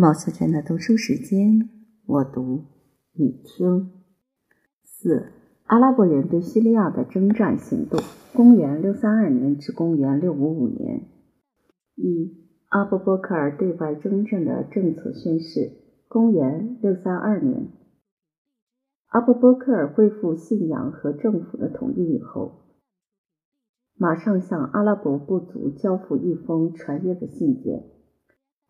毛小娟的读书时间，我读，你听。四、阿拉伯人对叙利亚的征战行动（公元632年至公元655年）。一、阿布波克尔对外征战的政策宣示（公元632年）。阿布波克尔恢复信仰和政府的统一以后，马上向阿拉伯部族交付一封传阅的信件。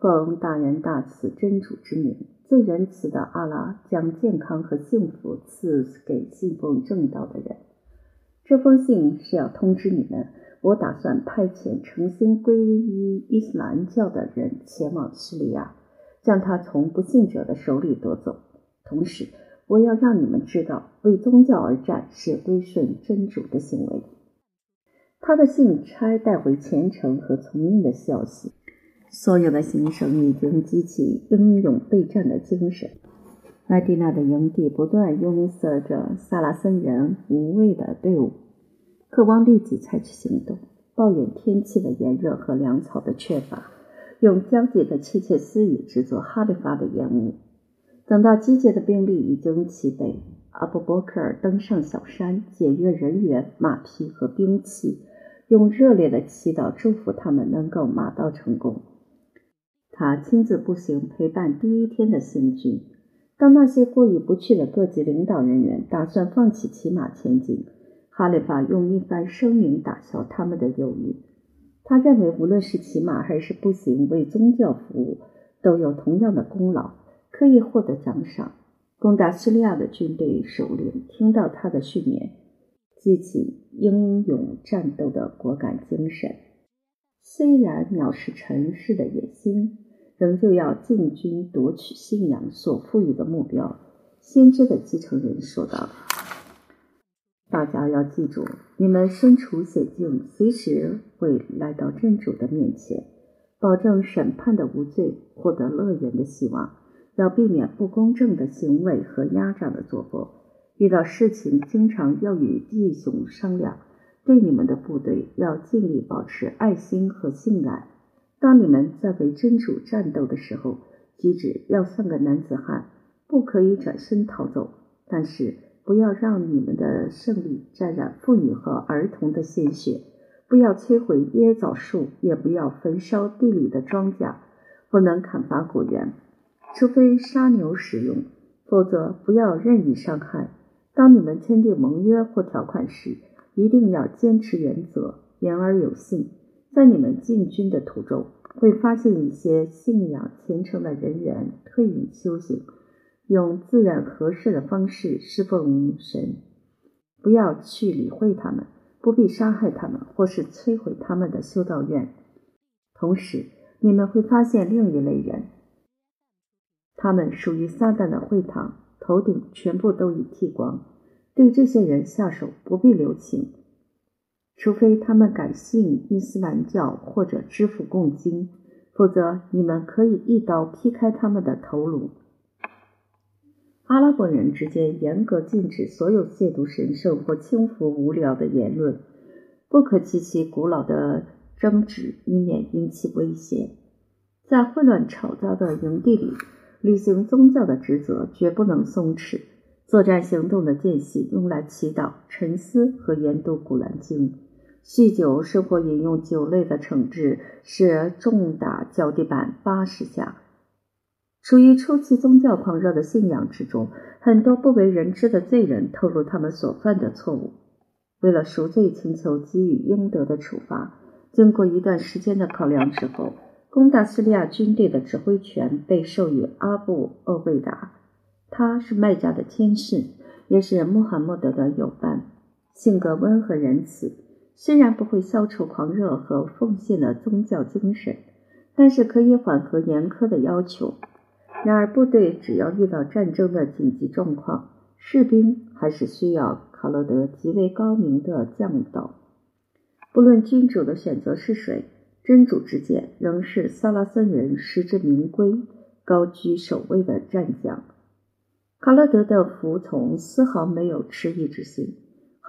奉大仁大慈真主之名，最仁慈的阿拉将健康和幸福赐给信奉正道的人。这封信是要通知你们，我打算派遣诚心皈依伊斯兰教的人前往叙利亚，将他从不信者的手里夺走。同时，我要让你们知道，为宗教而战是归顺真主的行为。他的信差带回虔诚和从命的消息。所有的行省已经激起英勇备战的精神。麦地那的营地不断拥塞着萨拉森人无畏的队伍，渴望立即采取行动，抱怨天气的炎热和粮草的缺乏，用焦急的窃窃私语制作哈里发的烟雾。等到集结的兵力已经齐备，阿布伯克尔登上小山，检阅人员、马匹和兵器，用热烈的祈祷祝福他们能够马到成功。他亲自步行陪伴第一天的行军。当那些过意不去的各级领导人员打算放弃骑马前进，哈里发用一番声明打消他们的犹豫。他认为，无论是骑马还是步行为宗教服务，都有同样的功劳，可以获得奖赏。攻打叙利亚的军队首领听到他的训练，激起英勇战斗的果敢精神。虽然藐视尘世的野心，仍旧要进军夺取信仰所赋予的目标。先知的继承人说道：“大家要记住，你们身处险境，随时会来到真主的面前，保证审判的无罪，获得乐园的希望。要避免不公正的行为和压榨的作风。遇到事情，经常要与弟兄商量。”对你们的部队要尽力保持爱心和信赖。当你们在为真主战斗的时候，举止要像个男子汉，不可以转身逃走。但是不要让你们的胜利沾染妇女和儿童的鲜血。不要摧毁椰枣树，也不要焚烧地里的庄稼，不能砍伐果园，除非杀牛使用，否则不要任意伤害。当你们签订盟约或条款时，一定要坚持原则，言而有信。在你们进军的途中，会发现一些信仰虔诚的人员退隐修行，用自然合适的方式侍奉神。不要去理会他们，不必杀害他们或是摧毁他们的修道院。同时，你们会发现另一类人，他们属于撒旦的会堂，头顶全部都已剃光。对这些人下手不必留情，除非他们改信伊斯兰教或者支付贡金，否则你们可以一刀劈开他们的头颅。阿拉伯人之间严格禁止所有亵渎神圣或轻浮无聊的言论，不可激起古老的争执，以免引起危险。在混乱吵杂的营地里，履行宗教的职责绝不能松弛。作战行动的间隙用来祈祷、沉思和研读《古兰经》。酗酒、生活饮用酒类的惩治是重打脚底板八十下。处于初期宗教狂热的信仰之中，很多不为人知的罪人透露他们所犯的错误。为了赎罪，请求给予应得的处罚。经过一段时间的考量之后，攻打叙利亚军队的指挥权被授予阿布·厄贝达。他是麦加的天使，也是穆罕默德的友伴，性格温和仁慈。虽然不会消除狂热和奉献的宗教精神，但是可以缓和严苛的要求。然而，部队只要遇到战争的紧急状况，士兵还是需要卡洛德极为高明的教导。不论君主的选择是谁，真主之剑仍是萨拉森人实至名归、高居首位的战将。卡勒德的服从丝毫没有迟疑之心，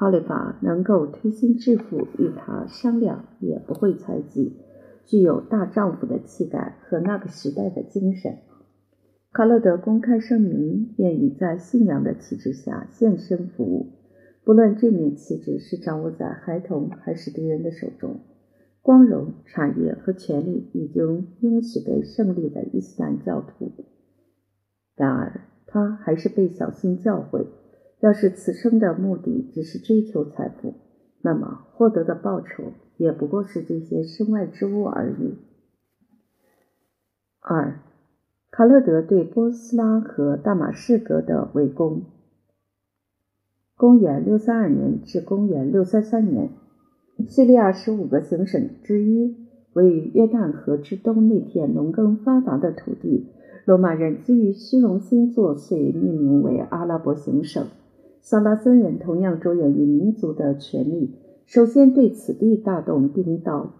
哈里法能够推心置腹与他商量，也不会猜忌，具有大丈夫的气概和那个时代的精神。卡勒德公开声明，愿意在信仰的旗帜下献身服务，不论这面旗帜是掌握在孩童还是敌人的手中。光荣、产业和权力已经应许给胜利的伊斯兰教徒。然而，他还是被小心教诲：要是此生的目的只是追求财富，那么获得的报酬也不过是这些身外之物而已。二。卡勒德对波斯拉和大马士革的围攻。公元六三二年至公元六三三年，叙利亚十五个行省之一，位于约旦河之东那片农耕发达的土地，罗马人基于虚荣心作祟，命名为阿拉伯行省。萨拉森人同样着眼于民族的权利，首先对此地大动兵道。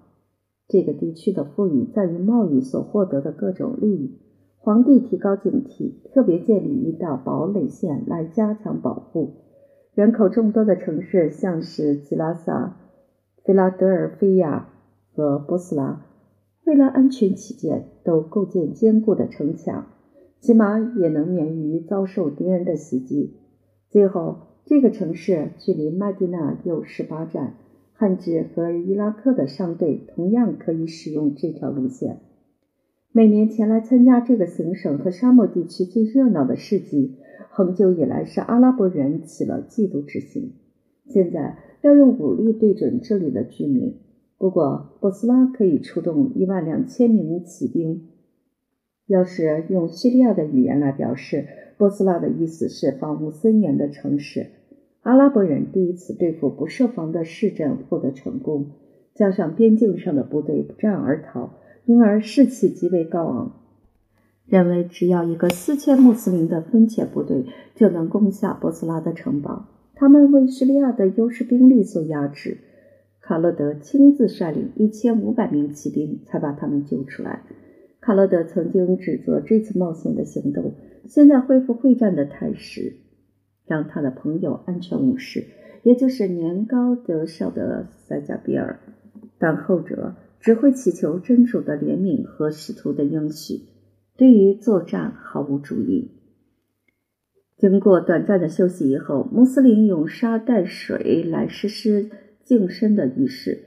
这个地区的富裕在于贸易所获得的各种利益。皇帝提高警惕，特别建立一道堡垒线来加强保护。人口众多的城市，像是吉拉萨、菲拉德尔菲亚和波斯拉，为了安全起见，都构建坚固的城墙，起码也能免于遭受敌人的袭击。最后，这个城市距离麦地那有十八站，汉治和伊拉克的商队同样可以使用这条路线。每年前来参加这个行省和沙漠地区最热闹的市集，恒久以来是阿拉伯人起了嫉妒之心。现在要用武力对准这里的居民。不过，波斯拉可以出动一万两千名骑兵。要是用叙利亚的语言来表示，波斯拉的意思是防务森严的城市。阿拉伯人第一次对付不设防的市镇获得成功，加上边境上的部队不战而逃。因而士气极为高昂，认为只要一个四千穆斯林的分遣部队就能攻下波斯拉的城堡。他们为叙利亚的优势兵力所压制，卡勒德亲自率领一千五百名骑兵才把他们救出来。卡勒德曾经指责这次冒险的行动，现在恢复会战的态势，让他的朋友安全无事，也就是年高德少的塞加比尔，但后者。只会祈求真主的怜悯和使徒的应许，对于作战毫无主意。经过短暂的休息以后，穆斯林用沙带水来实施净身的仪式。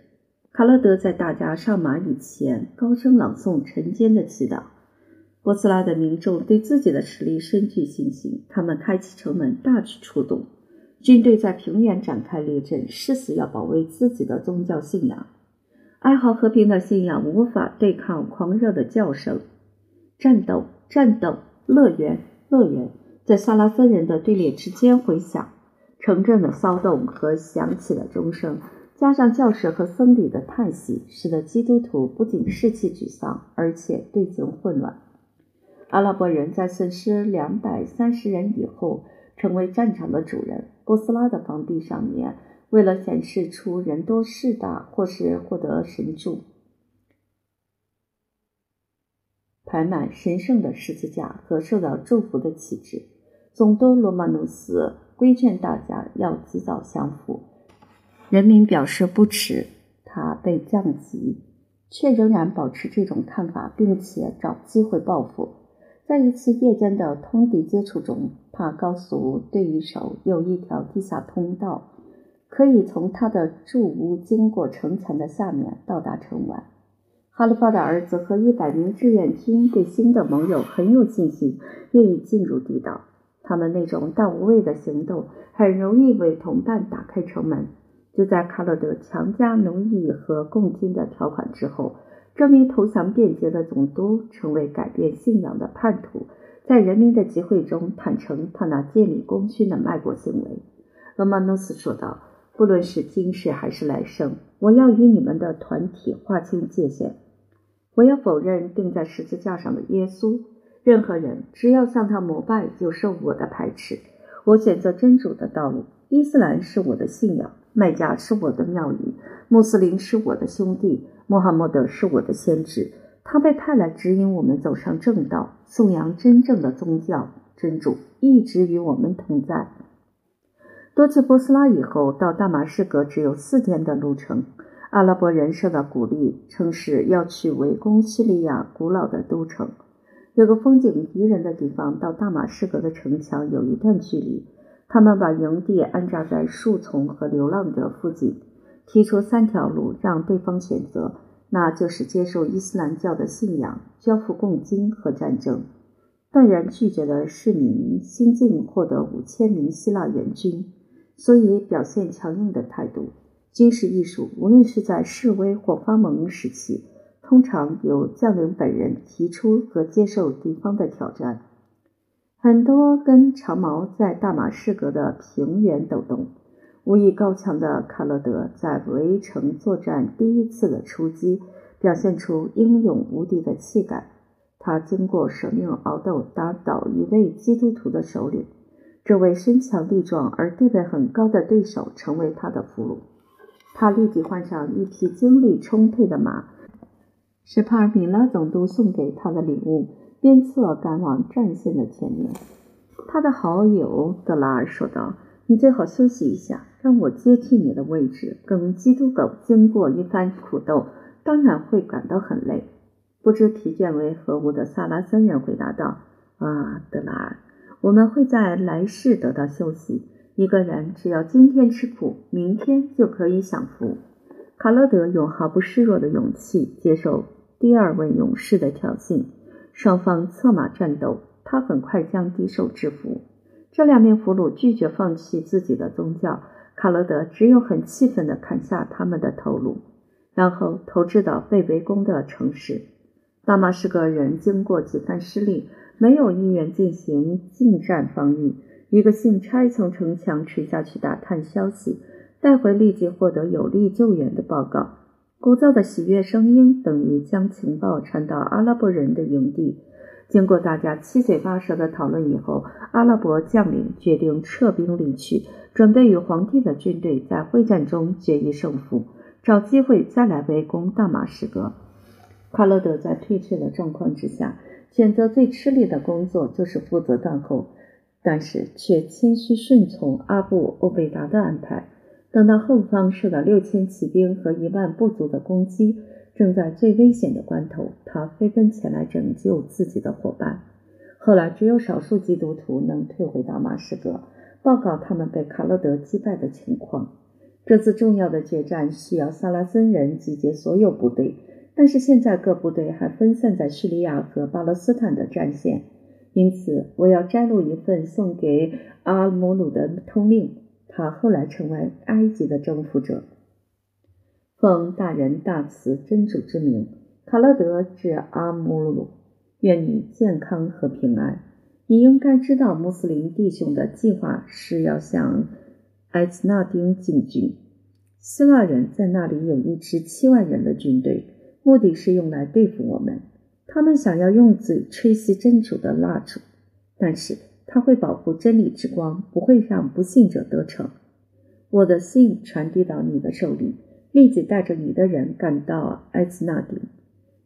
卡勒德在大家上马以前，高声朗诵晨间的祈祷。波斯拉的民众对自己的实力深具信心，他们开启城门，大举出动，军队在平原展开列阵，誓死要保卫自己的宗教信仰。爱好和平的信仰无法对抗狂热的叫声，战斗，战斗，乐园，乐园，在萨拉森人的队列之间回响。城镇的骚动和响起的钟声，加上教士和僧侣的叹息，使得基督徒不仅士气沮丧，而且队形混乱。阿拉伯人在损失两百三十人以后，成为战场的主人。波斯拉的房地上面。为了显示出人多势大，或是获得神助，排满神圣的十字架和受到祝福的旗帜，总督罗马努斯规劝大家要及早降服。人民表示不耻，他被降级，却仍然保持这种看法，并且找机会报复。在一次夜间的通敌接触中，他告诉对手有一条地下通道。可以从他的住屋经过城墙的下面到达城外。哈利发的儿子和一百名志愿军对新的盟友很有信心，愿意进入地道。他们那种淡无畏的行动很容易为同伴打开城门。就在卡勒德强加奴役和共军的条款之后，这名投降便捷的总督成为改变信仰的叛徒，在人民的集会中坦诚他那建立功勋的卖国行为。罗曼诺斯说道。不论是今世还是来生，我要与你们的团体划清界限。我要否认钉在十字架上的耶稣。任何人只要向他膜拜，就受我的排斥。我选择真主的道路。伊斯兰是我的信仰，麦加是我的庙宇，穆斯林是我的兄弟，穆罕默德是我的先知。他被派来指引我们走上正道，颂扬真正的宗教。真主一直与我们同在。多次波斯拉以后，到大马士革只有四天的路程。阿拉伯人受到鼓励，称是要去围攻叙利亚古老的都城。有个风景宜人的地方，到大马士革的城墙有一段距离。他们把营地安扎在树丛和流浪者附近，提出三条路让对方选择，那就是接受伊斯兰教的信仰、交付贡金和战争。断然拒绝了市民新进获得五千名希腊援军，所以表现强硬的态度。军事艺术，无论是在示威或发蒙时期。通常由将领本人提出和接受敌方的挑战。很多根长矛在大马士革的平原抖动。武艺高强的卡勒德在围城作战第一次的出击，表现出英勇无敌的气概。他经过舍命熬斗，打倒一位基督徒的首领。这位身强力壮而地位很高的对手成为他的俘虏。他立即换上一匹精力充沛的马。是帕尔米拉总督送给他的礼物，鞭策赶往战线的前面。他的好友德拉尔说道：“你最好休息一下，让我接替你的位置。跟基督狗经过一番苦斗，当然会感到很累。”不知疲倦为何物的萨拉森人回答道：“啊，德拉尔，我们会在来世得到休息。一个人只要今天吃苦，明天就可以享福。”卡勒德用毫不示弱的勇气接受。第二位勇士的挑衅，双方策马战斗，他很快将敌手制服。这两名俘虏拒绝放弃自己的宗教，卡罗德只有很气愤地砍下他们的头颅，然后投掷到被围攻的城市。大马士革人经过几番失利，没有意愿进行近战防御。一个信差从城墙垂下去打探消息，带回立即获得有力救援的报告。鼓噪的喜悦声音等于将情报传到阿拉伯人的营地。经过大家七嘴八舌的讨论以后，阿拉伯将领决定撤兵离去，准备与皇帝的军队在会战中决一胜负，找机会再来围攻大马士革。卡勒德在退却的状况之下，选择最吃力的工作就是负责断后，但是却谦虚顺从阿布欧贝达的安排。等到后方受到六千骑兵和一万部族的攻击，正在最危险的关头，他飞奔前来拯救自己的伙伴。后来，只有少数基督徒能退回大马士革，报告他们被卡勒德击败的情况。这次重要的决战需要萨拉森人集结所有部队，但是现在各部队还分散在叙利亚和巴勒斯坦的战线，因此我要摘录一份送给阿尔姆鲁的通令。他后来成为埃及的征服者，奉大人大慈真主之名，卡勒德至阿穆鲁，愿你健康和平安。你应该知道，穆斯林弟兄的计划是要向埃兹纳丁进军。希腊人在那里有一支七万人的军队，目的是用来对付我们。他们想要用嘴吹熄真主的蜡烛，但是。他会保护真理之光，不会让不信者得逞。我的信传递到你的手里，立即带着你的人赶到埃兹纳丁。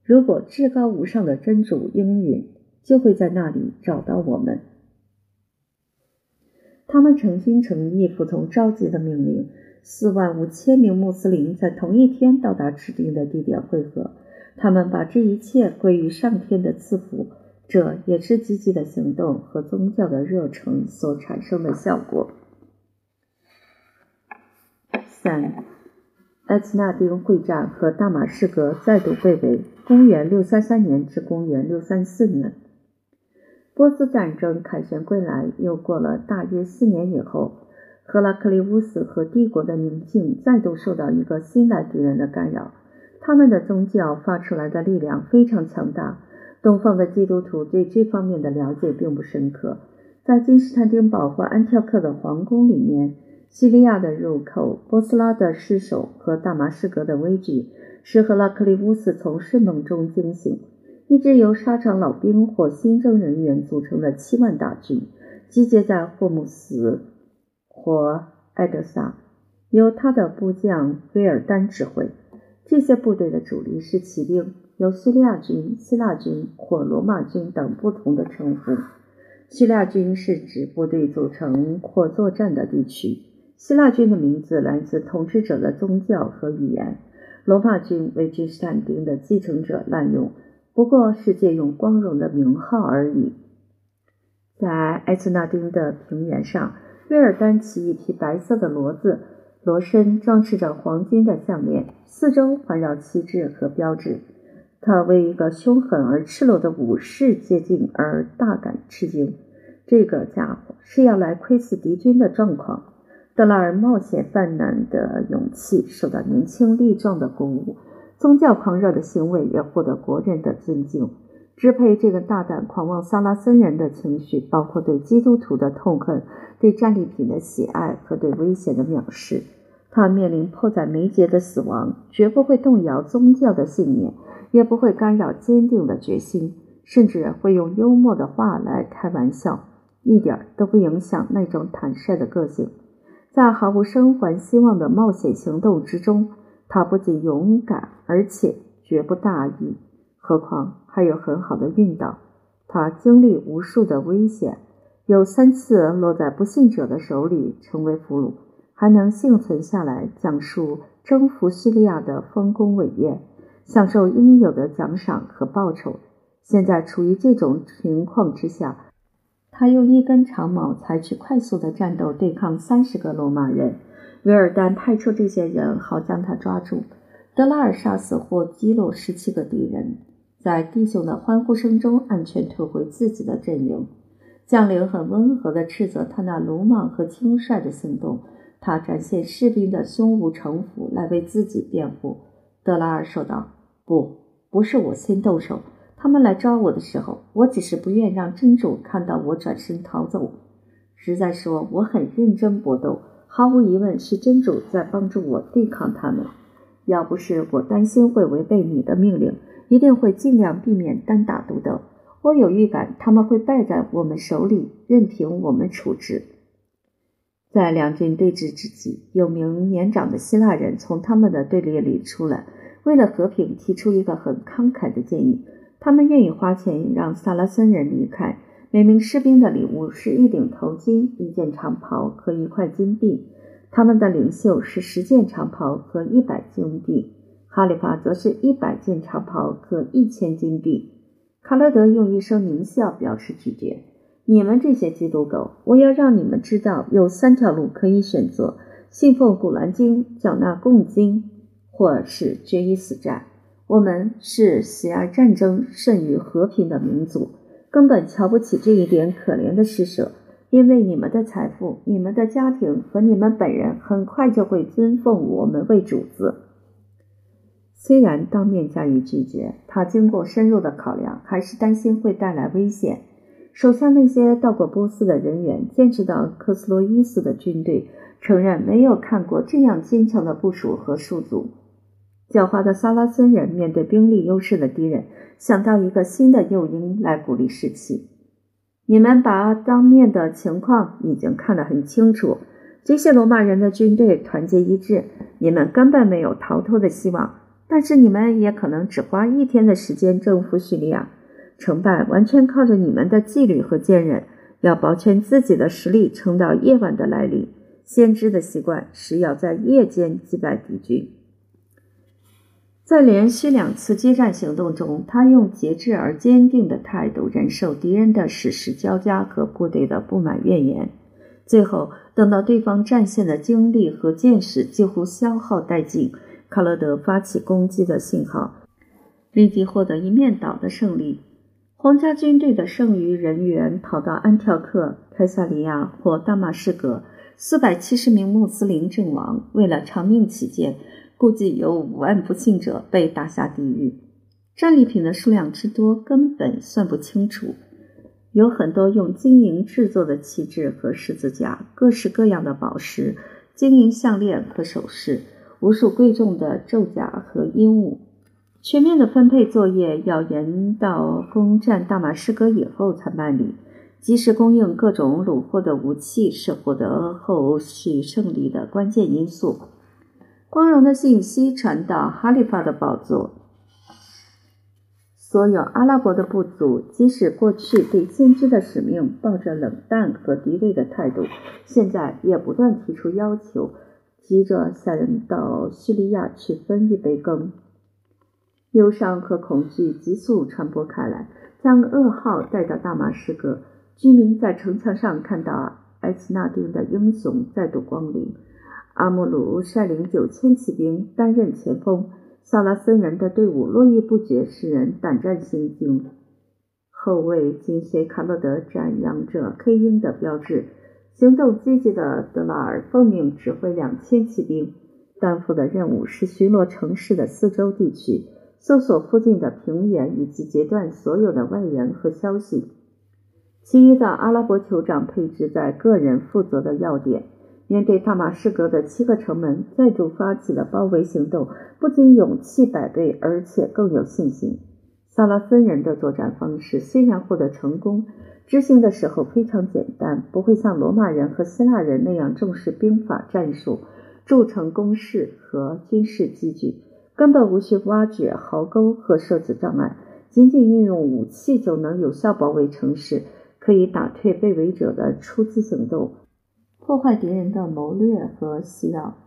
如果至高无上的真主应允，就会在那里找到我们。他们诚心诚意服从召集的命令。四万五千名穆斯林在同一天到达指定的地点汇合。他们把这一切归于上天的赐福。这也是积极的行动和宗教的热诚所产生的效果。三，埃兹纳丁会战和大马士革再度被围。公元六三三年至公元六三四年，波斯战争凯旋归来，又过了大约四年以后，赫拉克利乌斯和帝国的宁静再度受到一个新来敌人的干扰。他们的宗教发出来的力量非常强大。东方的基督徒对这方面的了解并不深刻。在君士坦丁堡或安条克的皇宫里面，叙利亚的入口、波斯拉的失守和大马士革的危局，使赫拉克利乌斯从睡梦中惊醒。一支由沙场老兵或新征人员组成的七万大军，集结在霍姆斯或埃德萨，由他的部将威尔丹指挥。这些部队的主力是骑兵。有叙利亚军、希腊军或罗马军等不同的称呼。叙利亚军是指部队组成或作战的地区。希腊军的名字来自统治者的宗教和语言。罗马军为君士坦丁的继承者滥用，不过是借用光荣的名号而已。在埃茨纳丁的平原上，威尔丹骑一匹白色的骡子，骡身装饰着黄金的项链，四周环绕旗帜和标志。他为一个凶狠而赤裸的武士接近而大感吃惊。这个家伙是要来窥视敌军的状况。德拉尔冒险犯难的勇气受到年轻力壮的鼓舞，宗教狂热的行为也获得国人的尊敬。支配这个大胆狂妄萨拉森人的情绪，包括对基督徒的痛恨、对战利品的喜爱和对危险的藐视。他面临迫在眉睫的死亡，绝不会动摇宗教的信念。也不会干扰坚定的决心，甚至会用幽默的话来开玩笑，一点都不影响那种坦率的个性。在毫无生还希望的冒险行动之中，他不仅勇敢，而且绝不大意。何况还有很好的运道。他经历无数的危险，有三次落在不幸者的手里成为俘虏，还能幸存下来，讲述征服叙利亚的丰功伟业。享受应有的奖赏和报酬。现在处于这种情况之下，他用一根长矛采取快速的战斗对抗三十个罗马人。维尔丹派出这些人，好将他抓住。德拉尔杀死或击落十七个敌人，在弟兄的欢呼声中安全退回自己的阵营。将领很温和地斥责他那鲁莽和轻率的行动。他展现士兵的胸无城府来为自己辩护。德拉尔说道。不，不是我先动手。他们来抓我的时候，我只是不愿让真主看到我转身逃走。实在说，我很认真搏斗，毫无疑问是真主在帮助我对抗他们。要不是我担心会违背你的命令，一定会尽量避免单打独斗。我有预感他们会败在我们手里，任凭我们处置。在两军对峙之际，有名年长的希腊人从他们的队列里出来。为了和平，提出一个很慷慨的建议。他们愿意花钱让萨拉森人离开。每名士兵的礼物是一顶头巾、一件长袍和一块金币。他们的领袖是十件长袍和一百金币。哈里发则是一百件长袍和一千金币。卡勒德用一声狞笑表示拒绝。你们这些基督狗，我要让你们知道，有三条路可以选择：信奉古兰经，缴纳贡金。或是决一死战。我们是喜爱战争胜于和平的民族，根本瞧不起这一点可怜的施舍。因为你们的财富、你们的家庭和你们本人很快就会尊奉我们为主子。虽然当面加以拒绝，他经过深入的考量，还是担心会带来危险。手下那些到过波斯的人员见识到克斯洛伊斯的军队，承认没有看过这样坚强的部署和数组。狡猾的萨拉森人面对兵力优势的敌人，想到一个新的诱因来鼓励士气。你们把当面的情况已经看得很清楚，这些罗马人的军队团结一致，你们根本没有逃脱的希望。但是你们也可能只花一天的时间征服叙利亚，成败完全靠着你们的纪律和坚韧。要保全自己的实力，撑到夜晚的来临。先知的习惯是要在夜间击败敌军。在连续两次激战行动中，他用节制而坚定的态度忍受敌人的矢石交加和部队的不满怨言。最后，等到对方战线的精力和见识几乎消耗殆尽，卡勒德发起攻击的信号，立即获得一面倒的胜利。皇家军队的剩余人员跑到安条克、凯撒利亚或大马士革，四百七十名穆斯林阵亡。为了长命起见。估计有五万不幸者被打下地狱，战利品的数量之多根本算不清楚。有很多用金银制作的旗帜和十字架，各式各样的宝石、金银项链和首饰，无数贵重的胄甲和衣物。全面的分配作业要延到攻占大马士革以后才办理。及时供应各种虏获的武器是获得后续胜利的关键因素。光荣的信息传到哈利法的宝座。所有阿拉伯的部族，即使过去对先知的使命抱着冷淡和敌对的态度，现在也不断提出要求，急着想到叙利亚去分一杯羹。忧伤和恐惧急速传播开来，将噩耗带到大马士革。居民在城墙上看到埃斯纳丁的英雄再度光临。阿穆鲁率领九千骑兵担任前锋，萨拉森人的队伍络绎不绝，使人胆战心惊。后卫紧随卡洛德展扬着黑鹰的标志。行动积极的德拉尔奉命指挥两千骑兵，担负的任务是巡逻城市的四周地区，搜索附近的平原，以及截断所有的外援和消息。其余的阿拉伯酋长配置在个人负责的要点。面对大马士革的七个城门，再度发起了包围行动，不仅勇气百倍，而且更有信心。萨拉森人的作战方式虽然获得成功。执行的时候非常简单，不会像罗马人和希腊人那样重视兵法战术、筑城工事和军事机具，根本无需挖掘壕沟和设置障碍，仅仅运用武器就能有效包围城市，可以打退被围者的出击行动，破坏敌人的谋略和袭扰，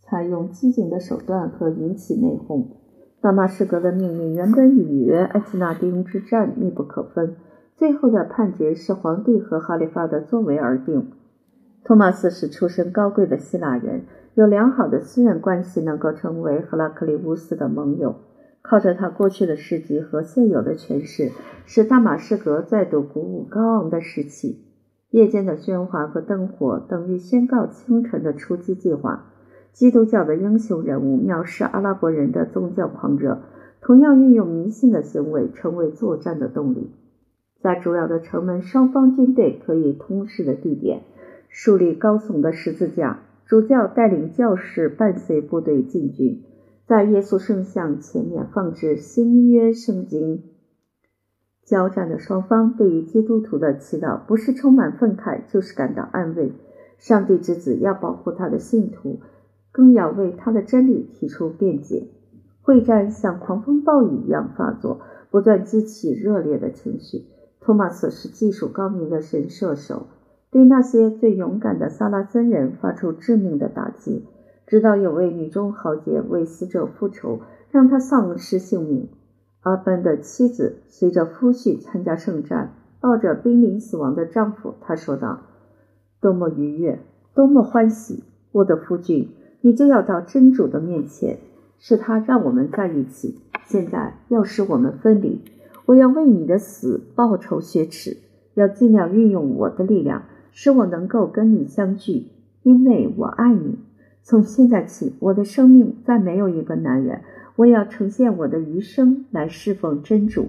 采用机警的手段和引起内讧。大马士革的命运原本与埃斯纳丁之战密不可分。最后的判决是皇帝和哈利发的作为而定。托马斯是出身高贵的希腊人，有良好的私人关系，能够成为赫拉克利乌斯的盟友。靠着他过去的事迹和现有的权势，使大马士革再度鼓舞高昂的士气。夜间的喧哗和灯火等于宣告清晨的出击计划。基督教的英雄人物藐视阿拉伯人的宗教狂热，同样运用迷信的行为成为作战的动力。在主要的城门，双方军队可以通视的地点，树立高耸的十字架。主教带领教士伴随部队进军，在耶稣圣像前面放置新约圣经。交战的双方对于基督徒的祈祷，不是充满愤慨，就是感到安慰。上帝之子要保护他的信徒，更要为他的真理提出辩解。会战像狂风暴雨一样发作，不断激起热烈的情绪。托马斯是技术高明的神射手，对那些最勇敢的萨拉森人发出致命的打击，直到有位女中豪杰为死者复仇，让他丧失性命。阿班的妻子随着夫婿参加圣战，抱着濒临死亡的丈夫，她说道：“多么愉悦，多么欢喜！我的夫君，你就要到真主的面前，是他让我们在一起，现在要使我们分离。”我要为你的死报仇雪耻，要尽量运用我的力量，使我能够跟你相聚，因为我爱你。从现在起，我的生命再没有一个男人。我要呈现我的余生来侍奉真主，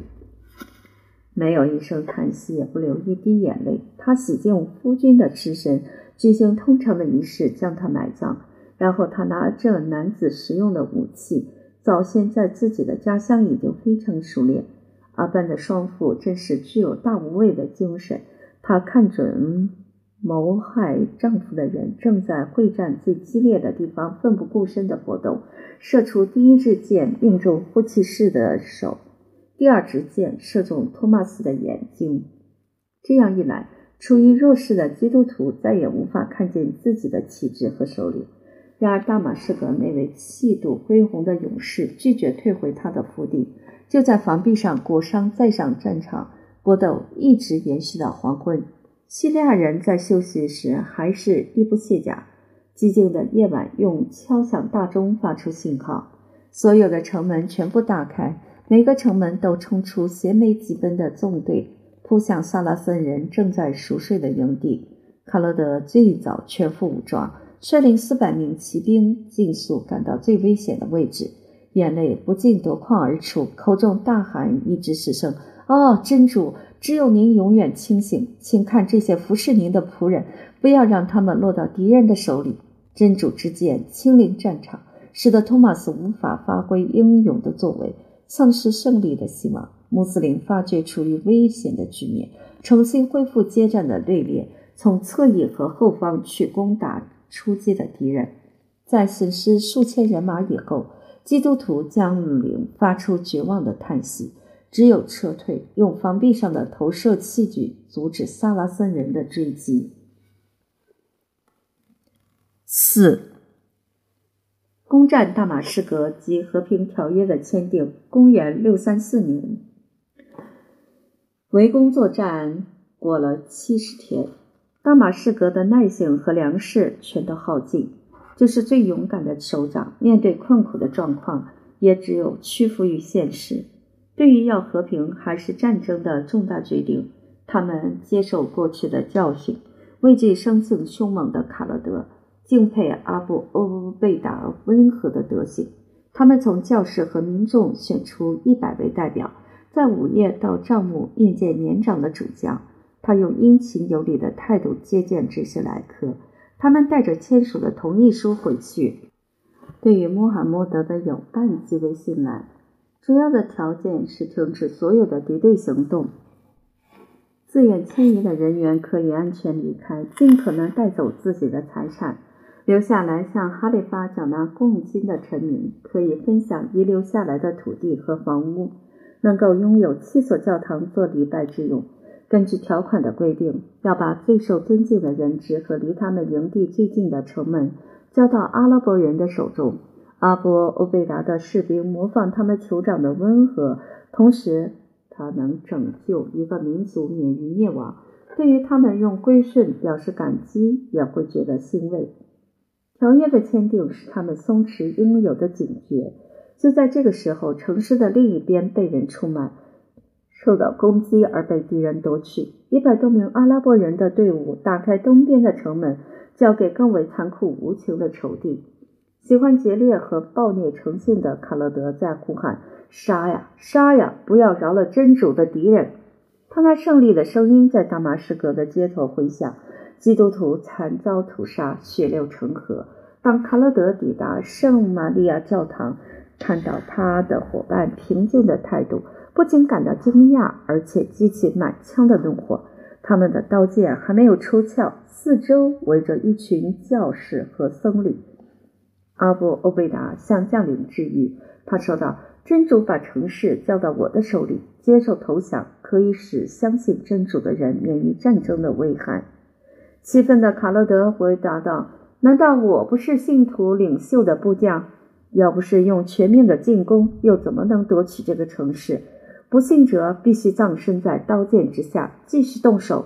没有一声叹息，也不流一滴眼泪。他洗净夫君的尸身，举行通常的仪式，将他埋葬。然后他拿着男子使用的武器，早先在自己的家乡已经非常熟练。阿班的双父真是具有大无畏的精神。他看准谋害丈夫的人正在会战最激烈的地方奋不顾身的搏斗，射出第一支箭，命中呼气式的手；第二支箭射中托马斯的眼睛。这样一来，处于弱势的基督徒再也无法看见自己的旗帜和首领。然而，大马士革那位气度恢宏的勇士拒绝退回他的腹地。就在房壁上裹上，再上战场，搏斗一直延续到黄昏。叙利亚人在休息时还是衣不卸甲。寂静的夜晚，用敲响大钟发出信号，所有的城门全部打开，每个城门都冲出衔枚疾奔的纵队，扑向萨拉森人正在熟睡的营地。卡洛德最早全副武装，率领四百名骑兵，尽速赶到最危险的位置。眼泪不禁夺眶而出，口中大喊一直失声：“哦，真主，只有您永远清醒，请看这些服侍您的仆人，不要让他们落到敌人的手里。”真主之剑亲临战场，使得托马斯无法发挥英勇的作为，丧失胜利的希望。穆斯林发觉处于危险的局面，重新恢复接战的队列，从侧翼和后方去攻打出击的敌人。在损失数千人马以后。基督徒将领发出绝望的叹息，只有撤退，用房壁上的投射器具阻止萨拉森人的追击。四，攻占大马士革及和平条约的签订。公元六三四年，围攻作战过了七十天，大马士革的耐性和粮食全都耗尽。就是最勇敢的首长，面对困苦的状况，也只有屈服于现实。对于要和平还是战争的重大决定，他们接受过去的教训，畏惧生性凶猛的卡勒德。敬佩阿布欧贝达温和的德行，他们从教士和民众选出一百位代表，在午夜到帐幕面见年长的主将。他用殷勤有礼的态度接见这些来客。他们带着签署的同意书回去，对于穆罕默德的友伴极为信赖。主要的条件是停止所有的敌对行动，自愿迁移的人员可以安全离开，尽可能带走自己的财产。留下来向哈里发缴纳贡金的臣民可以分享遗留下来的土地和房屋，能够拥有七所教堂做礼拜之用。根据条款的规定，要把最受尊敬的人质和离他们营地最近的城门交到阿拉伯人的手中。阿波欧贝达的士兵模仿他们酋长的温和，同时他能拯救一个民族免于灭亡。对于他们用归顺表示感激，也会觉得欣慰。条约的签订使他们松弛应有的警觉。就在这个时候，城市的另一边被人出卖，受到攻击而被敌人夺取。一百多名阿拉伯人的队伍打开东边的城门，交给更为残酷无情的仇敌。喜欢劫掠和暴虐成性的卡勒德在呼喊：“杀呀，杀呀！不要饶了真主的敌人！”他那胜利的声音在大马士革的街头回响。基督徒惨遭屠杀，血流成河。当卡勒德抵达圣玛利亚教堂，看到他的伙伴平静的态度，不仅感到惊讶，而且激起满腔的怒火。他们的刀剑还没有出鞘，四周围着一群教士和僧侣。阿布欧贝达向将领致意，他说道：“真主把城市交到我的手里，接受投降可以使相信真主的人免于战争的危害。”气愤的卡勒德回答道：“难道我不是信徒领袖的部将？要不是用全面的进攻，又怎么能夺取这个城市？不信者必须葬身在刀剑之下，继续动手。”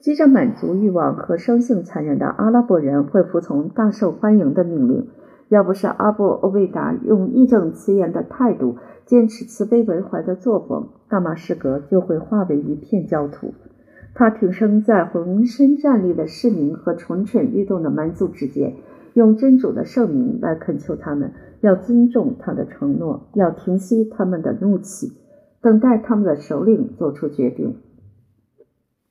急着满足欲望和生性残忍的阿拉伯人会服从大受欢迎的命令。要不是阿布欧贝达用义正辞严的态度坚持慈悲为怀的作风，大马士革就会化为一片焦土。他挺身在浑身战栗的市民和蠢蠢欲动的蛮族之间，用真主的圣名来恳求他们要尊重他的承诺，要停息他们的怒气，等待他们的首领做出决定。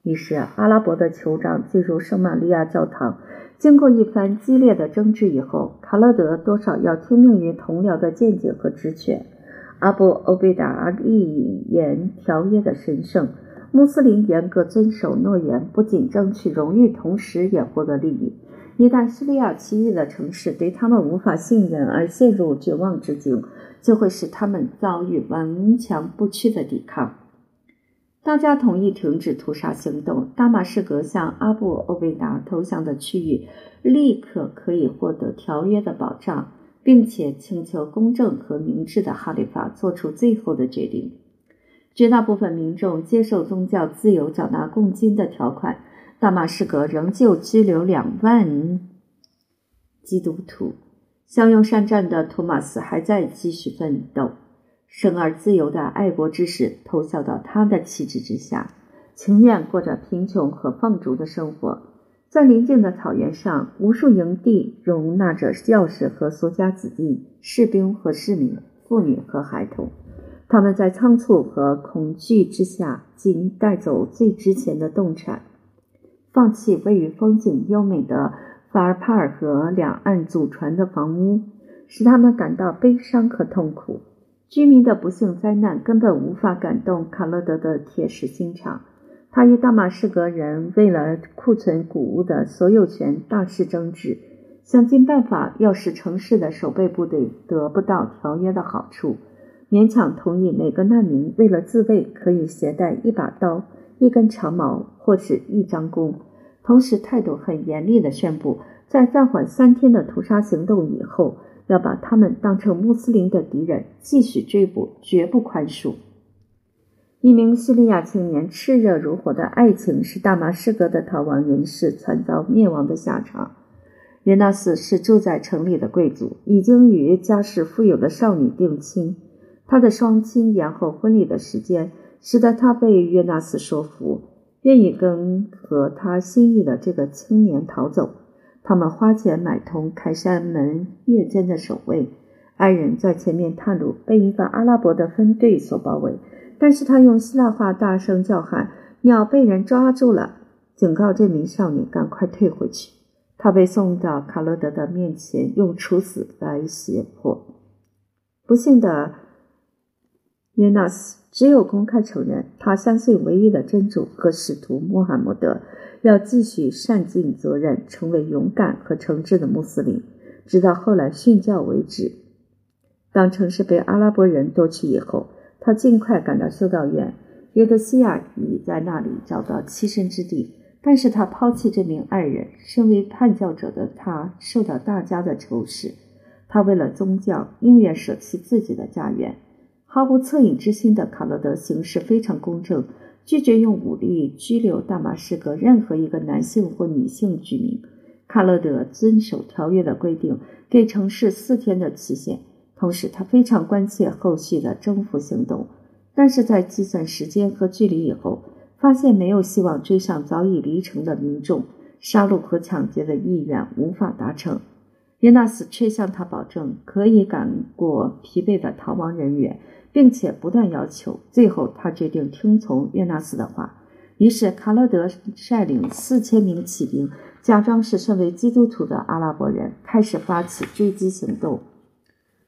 于是，阿拉伯的酋长进入圣玛利亚教堂，经过一番激烈的争执以后，卡勒德多少要听命于同僚的见解和职权。阿布欧贝达一言条约的神圣。穆斯林严格遵守诺言，不仅争取荣誉，同时也获得利益。一旦叙利亚其余的城市对他们无法信任而陷入绝望之境，就会使他们遭遇顽强不屈的抵抗。大家同意停止屠杀行动。大马士革向阿布欧贝达投降的区域立刻可以获得条约的保障，并且请求公正和明智的哈里发做出最后的决定。绝大部分民众接受宗教自由缴纳贡金的条款，大马士革仍旧拘留两万基督徒。骁勇善战的托马斯还在继续奋斗。生而自由的爱国之士投效到他的旗帜之下，情愿过着贫穷和放逐的生活。在邻近的草原上，无数营地容纳着教士和俗家子弟、士兵和市民、妇女和孩童。他们在仓促和恐惧之下，仅带走最值钱的动产，放弃位于风景优美的法尔帕尔河两岸祖传的房屋，使他们感到悲伤和痛苦。居民的不幸灾难根本无法感动卡勒德的铁石心肠。他与大马士革人为了库存谷物的所有权大肆争执，想尽办法要使城市的守备部队得不到条约的好处。勉强同意每个难民为了自卫可以携带一把刀、一根长矛或是一张弓，同时态度很严厉地宣布，在暂缓三天的屠杀行动以后，要把他们当成穆斯林的敌人，继续追捕，绝不宽恕。一名叙利亚青年炽热如火的爱情，使大马士革的逃亡人士惨遭灭亡的下场。约纳斯是住在城里的贵族，已经与家世富有的少女定亲。他的双亲延后婚礼的时间，使得他被约纳斯说服，愿意跟和他心意的这个青年逃走。他们花钱买通开山门夜间的守卫。爱人在前面探路，被一个阿拉伯的分队所包围，但是他用希腊话大声叫喊：“鸟被人抓住了！”警告这名少女赶快退回去。他被送到卡洛德的面前，用处死来胁迫。不幸的约纳斯只有公开承认，他相信唯一的真主和使徒穆罕默德，要继续善尽责任，成为勇敢和诚挚的穆斯林，直到后来殉教为止。当城市被阿拉伯人夺取以后，他尽快赶到修道院。约德西亚已在那里找到栖身之地。但是他抛弃这名爱人，身为叛教者的他受到大家的仇视。他为了宗教，宁愿舍弃自己的家园。毫无恻隐之心的卡洛德行事非常公正，拒绝用武力拘留大马士革任何一个男性或女性居民。卡洛德遵守条约的规定，给城市四天的期限。同时，他非常关切后续的征服行动。但是在计算时间和距离以后。发现没有希望追上早已离城的民众，杀戮和抢劫的意愿无法达成。约纳斯却向他保证可以赶过疲惫的逃亡人员，并且不断要求。最后，他决定听从约纳斯的话。于是，卡勒德率领四千名骑兵，假装是身为基督徒的阿拉伯人，开始发起追击行动。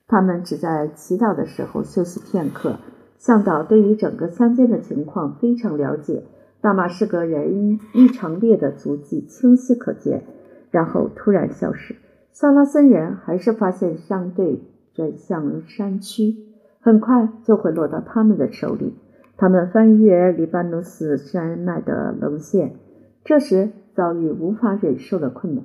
他们只在祈祷的时候休息片刻。向导对于整个乡间的情况非常了解，大马士革人异常列的足迹清晰可见，然后突然消失。萨拉森人还是发现商队转向山区，很快就会落到他们的手里。他们翻越黎巴嫩斯山脉的棱线，这时遭遇无法忍受的困难。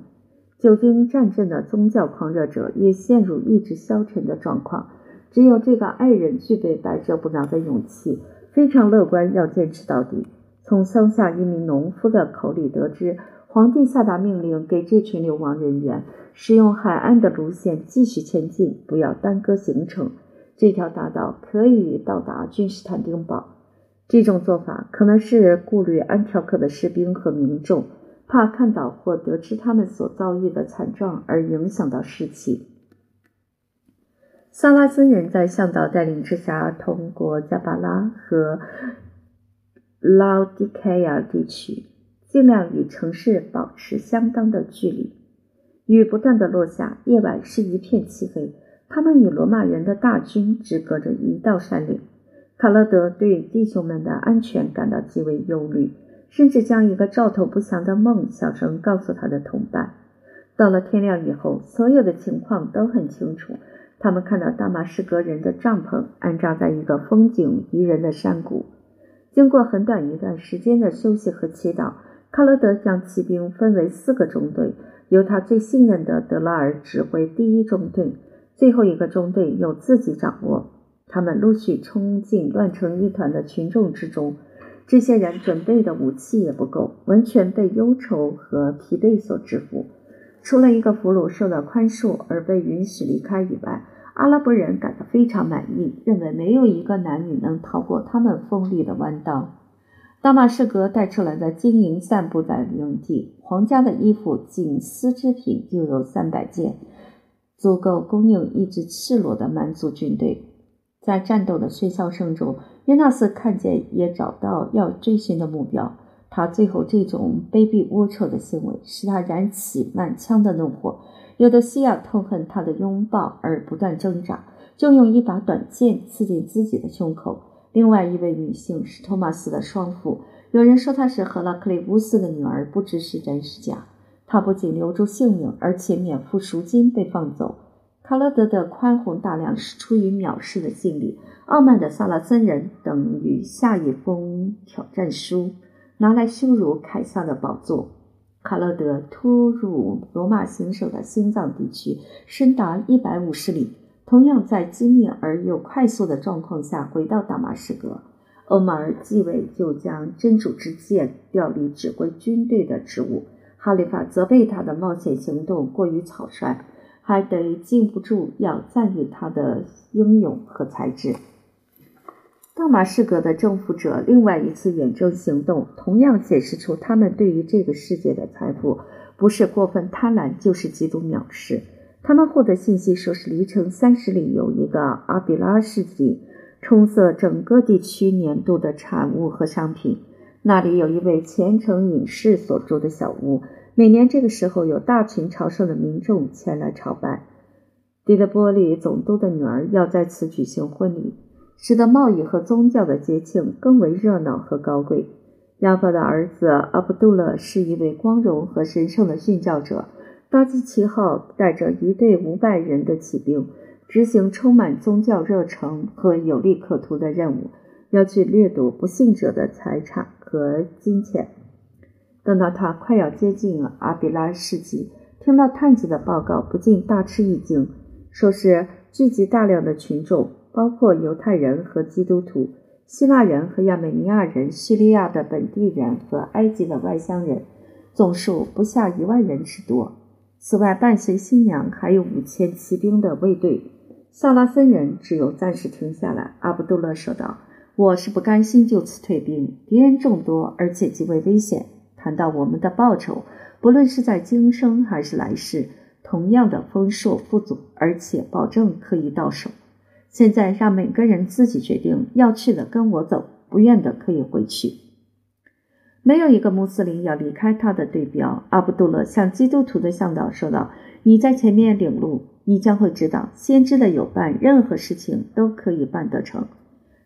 久经战阵的宗教狂热者也陷入意志消沉的状况。只有这个爱人具备百折不挠的勇气，非常乐观，要坚持到底。从乡下一名农夫的口里得知，皇帝下达命令，给这群流亡人员使用海岸的路线继续前进，不要耽搁行程。这条大道可以到达君士坦丁堡。这种做法可能是顾虑安条克的士兵和民众，怕看到或得知他们所遭遇的惨状而影响到士气。萨拉森人在向导带领之下，通过加巴拉和拉迪凯亚地区，尽量与城市保持相当的距离。雨不断的落下，夜晚是一片漆黑。他们与罗马人的大军只隔着一道山岭。卡勒德对弟兄们的安全感到极为忧虑，甚至将一个兆头不祥的梦小声告诉他的同伴。到了天亮以后，所有的情况都很清楚。他们看到大马士革人的帐篷安扎在一个风景宜人的山谷。经过很短一段时间的休息和祈祷，卡勒德将骑兵分为四个中队，由他最信任的德拉尔指挥第一中队，最后一个中队由自己掌握。他们陆续冲进乱成一团的群众之中。这些人准备的武器也不够，完全被忧愁和疲惫所制服。除了一个俘虏受到宽恕而被允许离开以外，阿拉伯人感到非常满意，认为没有一个男女能逃过他们锋利的弯刀。大马士革带出来的金银散布在营地，皇家的衣服仅丝织品就有三百件，足够供应一支赤裸的蛮族军队。在战斗的喧嚣声中，约纳斯看见也找到要追寻的目标。他最后这种卑鄙龌龊的行为，使他燃起满腔的怒火。有的西亚痛恨他的拥抱而不断挣扎，就用一把短剑刺进自己的胸口。另外一位女性是托马斯的双父，有人说她是赫拉克利乌斯的女儿，不知是真是假。他不仅留住性命，而且免付赎金被放走。卡勒德的宽宏大量是出于藐视的心理。傲慢的萨拉森人等于下一封挑战书。拿来羞辱凯撒的宝座。卡勒德突入罗马行省的心脏地区，深达一百五十里。同样在机密而又快速的状况下回到大马士革。欧马尔继位就将真主之剑调离指挥军队的职务。哈里法责备他的冒险行动过于草率，还得禁不住要赞誉他的英勇和才智。大马士革的征服者另外一次远征行动，同样显示出他们对于这个世界的财富不是过分贪婪，就是极度藐视。他们获得信息说是离城三十里有一个阿比拉市集，充塞整个地区年度的产物和商品。那里有一位虔诚隐士所住的小屋，每年这个时候有大群朝圣的民众前来朝拜。迪德波利总督的女儿要在此举行婚礼。使得贸易和宗教的节庆更为热闹和高贵。亚伯的儿子阿卜杜勒是一位光荣和神圣的殉教者。巴基奇号带着一队五百人的骑兵，执行充满宗教热诚和有利可图的任务，要去掠夺不幸者的财产和金钱。等到他快要接近阿比拉市集，听到探子的报告，不禁大吃一惊，说是聚集大量的群众。包括犹太人和基督徒、希腊人和亚美尼亚人、叙利亚的本地人和埃及的外乡人，总数不下一万人之多。此外，伴随新娘还有五千骑兵的卫队。萨拉森人只有暂时停下来。阿卜杜勒说道：“我是不甘心就此退兵，敌人众多，而且极为危险。谈到我们的报酬，不论是在今生还是来世，同样的丰硕富足，而且保证可以到手。”现在让每个人自己决定，要去的跟我走，不愿的可以回去。没有一个穆斯林要离开他的对标。阿卜杜勒向基督徒的向导说道：“你在前面领路，你将会知道，先知的有伴，任何事情都可以办得成。”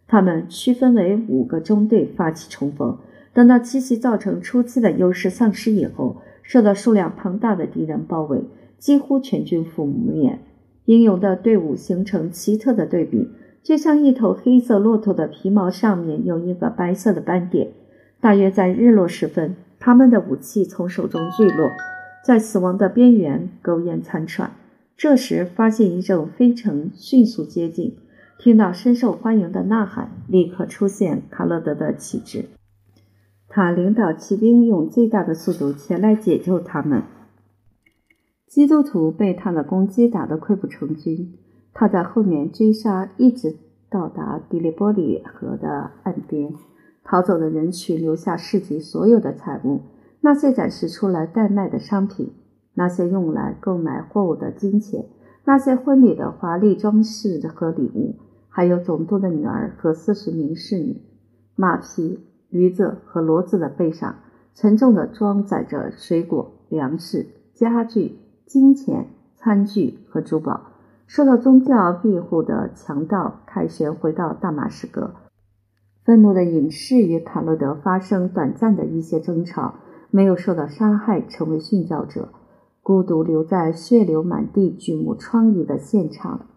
他们区分为五个中队发起冲锋。等到奇袭造成初期的优势丧失以后，受到数量庞大的敌人包围，几乎全军覆灭。英勇的队伍形成奇特的对比，就像一头黑色骆驼的皮毛上面有一个白色的斑点。大约在日落时分，他们的武器从手中坠落，在死亡的边缘苟延残喘。这时，发现一阵飞尘迅速接近，听到深受欢迎的呐喊，立刻出现卡勒德的旗帜。他领导骑兵用最大的速度前来解救他们。基督徒被他的攻击打得溃不成军，他在后面追杀，一直到达迪利波里河的岸边。逃走的人群留下市集所有的财物，那些展示出来代卖的商品，那些用来购买货物的金钱，那些婚礼的华丽装饰和礼物，还有总督的女儿和四十名侍女。马匹、驴子和骡子的背上沉重的装载着水果、粮食、家具。金钱、餐具和珠宝，受到宗教庇护的强盗凯旋回到大马士革。愤怒的隐士与卡洛德发生短暂的一些争吵，没有受到杀害，成为殉教者，孤独留在血流满地、举目疮痍的现场。